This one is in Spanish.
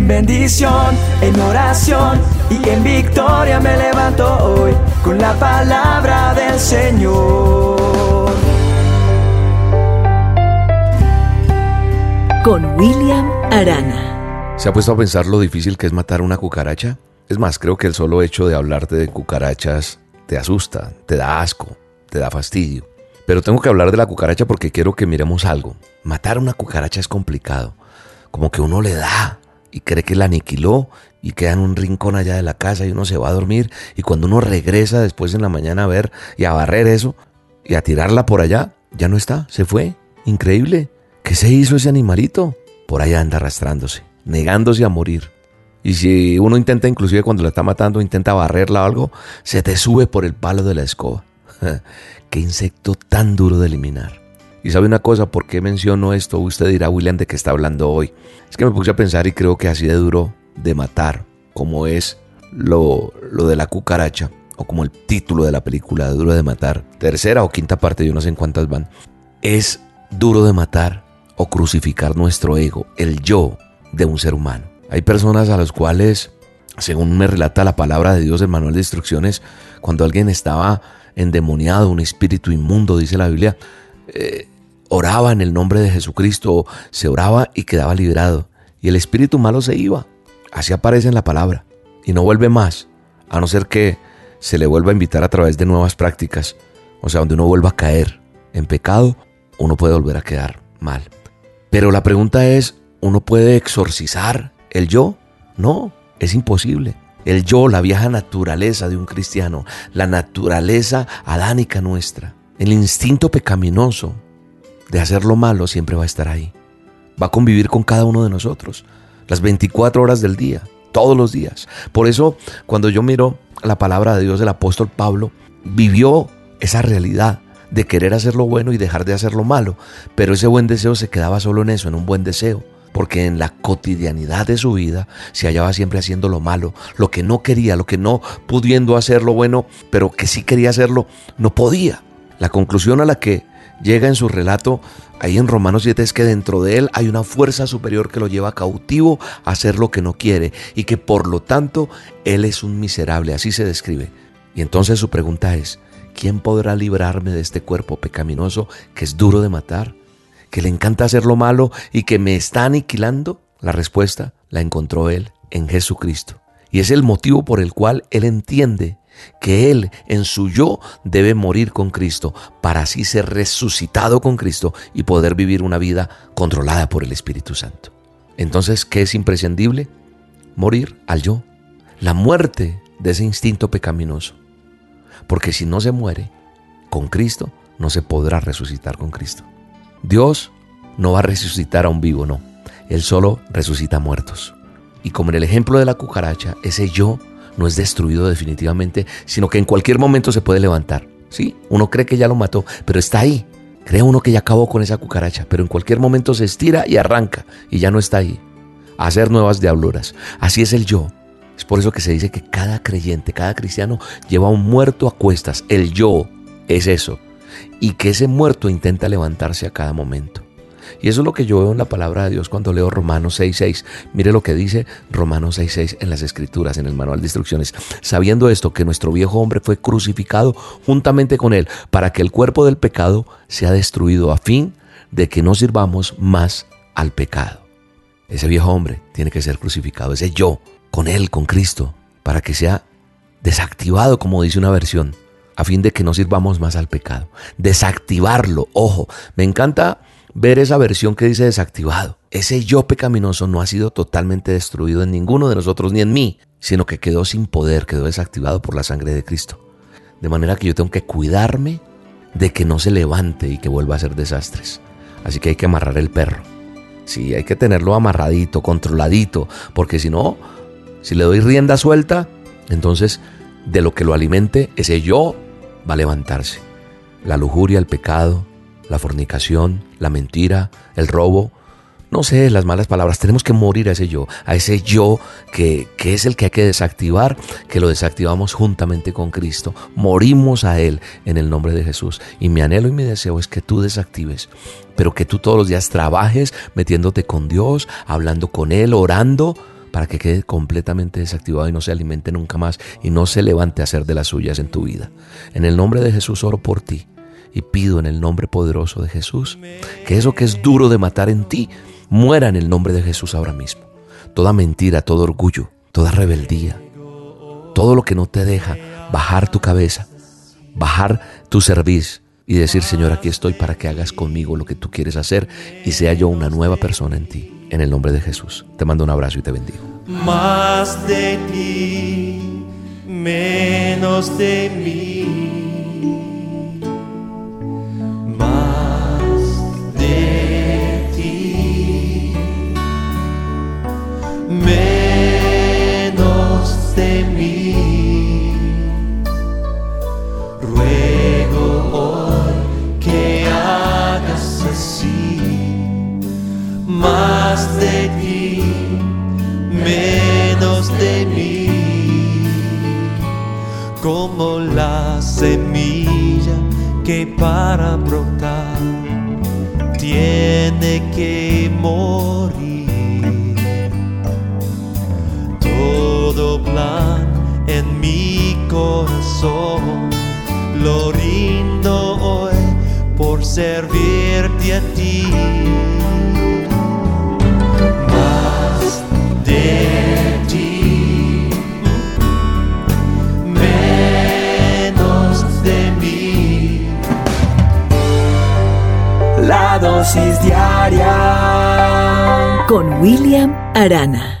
En bendición, en oración y en victoria me levanto hoy con la palabra del Señor. Con William Arana. ¿Se ha puesto a pensar lo difícil que es matar una cucaracha? Es más, creo que el solo hecho de hablarte de cucarachas te asusta, te da asco, te da fastidio. Pero tengo que hablar de la cucaracha porque quiero que miremos algo. Matar una cucaracha es complicado. Como que uno le da y cree que la aniquiló y queda en un rincón allá de la casa y uno se va a dormir y cuando uno regresa después en la mañana a ver y a barrer eso y a tirarla por allá, ya no está, se fue. Increíble. ¿Qué se hizo ese animalito? Por allá anda arrastrándose, negándose a morir. Y si uno intenta, inclusive cuando la está matando, intenta barrerla o algo, se te sube por el palo de la escoba. Qué insecto tan duro de eliminar. Y sabe una cosa, ¿por qué menciono esto? Usted dirá, William, ¿de qué está hablando hoy? Es que me puse a pensar y creo que así de duro de matar, como es lo, lo de la cucaracha, o como el título de la película, Duro de Matar, tercera o quinta parte, yo no sé en cuántas van, es duro de matar o crucificar nuestro ego, el yo de un ser humano. Hay personas a las cuales, según me relata la palabra de Dios, el manual de instrucciones, cuando alguien estaba endemoniado, un espíritu inmundo, dice la Biblia, eh, oraba en el nombre de Jesucristo, se oraba y quedaba liberado. Y el espíritu malo se iba. Así aparece en la palabra. Y no vuelve más, a no ser que se le vuelva a invitar a través de nuevas prácticas. O sea, donde uno vuelva a caer en pecado, uno puede volver a quedar mal. Pero la pregunta es, ¿uno puede exorcizar el yo? No, es imposible. El yo, la vieja naturaleza de un cristiano, la naturaleza adánica nuestra, el instinto pecaminoso de hacer lo malo siempre va a estar ahí. Va a convivir con cada uno de nosotros, las 24 horas del día, todos los días. Por eso, cuando yo miro la palabra de Dios, el apóstol Pablo vivió esa realidad de querer hacer lo bueno y dejar de hacer lo malo, pero ese buen deseo se quedaba solo en eso, en un buen deseo porque en la cotidianidad de su vida se hallaba siempre haciendo lo malo, lo que no quería, lo que no pudiendo hacer lo bueno, pero que sí quería hacerlo, no podía. La conclusión a la que llega en su relato ahí en Romanos 7 es que dentro de él hay una fuerza superior que lo lleva cautivo a hacer lo que no quiere y que por lo tanto él es un miserable, así se describe. Y entonces su pregunta es, ¿quién podrá librarme de este cuerpo pecaminoso que es duro de matar? que le encanta hacer lo malo y que me está aniquilando? La respuesta la encontró él en Jesucristo. Y es el motivo por el cual él entiende que él en su yo debe morir con Cristo para así ser resucitado con Cristo y poder vivir una vida controlada por el Espíritu Santo. Entonces, ¿qué es imprescindible? Morir al yo. La muerte de ese instinto pecaminoso. Porque si no se muere con Cristo, no se podrá resucitar con Cristo. Dios no va a resucitar a un vivo, no. Él solo resucita muertos. Y como en el ejemplo de la cucaracha, ese yo no es destruido definitivamente, sino que en cualquier momento se puede levantar. Sí, uno cree que ya lo mató, pero está ahí. Cree uno que ya acabó con esa cucaracha, pero en cualquier momento se estira y arranca y ya no está ahí. Hacer nuevas diabluras. Así es el yo. Es por eso que se dice que cada creyente, cada cristiano lleva un muerto a cuestas. El yo es eso y que ese muerto intenta levantarse a cada momento. Y eso es lo que yo veo en la palabra de Dios cuando leo Romanos 6.6. Mire lo que dice Romanos 6.6 en las escrituras, en el manual de instrucciones. Sabiendo esto, que nuestro viejo hombre fue crucificado juntamente con él, para que el cuerpo del pecado sea destruido a fin de que no sirvamos más al pecado. Ese viejo hombre tiene que ser crucificado, ese yo, con él, con Cristo, para que sea desactivado, como dice una versión, a fin de que no sirvamos más al pecado. Desactivarlo, ojo, me encanta ver esa versión que dice desactivado. Ese yo pecaminoso no ha sido totalmente destruido en ninguno de nosotros ni en mí, sino que quedó sin poder, quedó desactivado por la sangre de Cristo. De manera que yo tengo que cuidarme de que no se levante y que vuelva a hacer desastres. Así que hay que amarrar el perro. Sí, hay que tenerlo amarradito, controladito, porque si no, si le doy rienda suelta, entonces de lo que lo alimente, ese yo va a levantarse. La lujuria, el pecado, la fornicación, la mentira, el robo, no sé, las malas palabras. Tenemos que morir a ese yo, a ese yo que, que, es el que hay que desactivar, que lo desactivamos juntamente con Cristo. Morimos a Él en el nombre de Jesús. Y mi anhelo y mi deseo es que tú desactives, pero que tú todos los días trabajes metiéndote con Dios, hablando con Él, orando, para que quede completamente desactivado y no se alimente nunca más y no se levante a hacer de las suyas en tu vida. En el nombre de Jesús oro por ti y pido en el nombre poderoso de Jesús que eso que es duro de matar en ti muera en el nombre de Jesús ahora mismo. Toda mentira, todo orgullo, toda rebeldía, todo lo que no te deja bajar tu cabeza, bajar tu servicio y decir, Señor, aquí estoy para que hagas conmigo lo que tú quieres hacer y sea yo una nueva persona en ti. En el nombre de Jesús. Te mando un abrazo y te bendigo. Más de ti, menos de mí. De ti, menos de mí. Como la semilla que para brotar tiene que morir. Todo plan en mi corazón lo rindo hoy por servirte a ti. Con William Arana.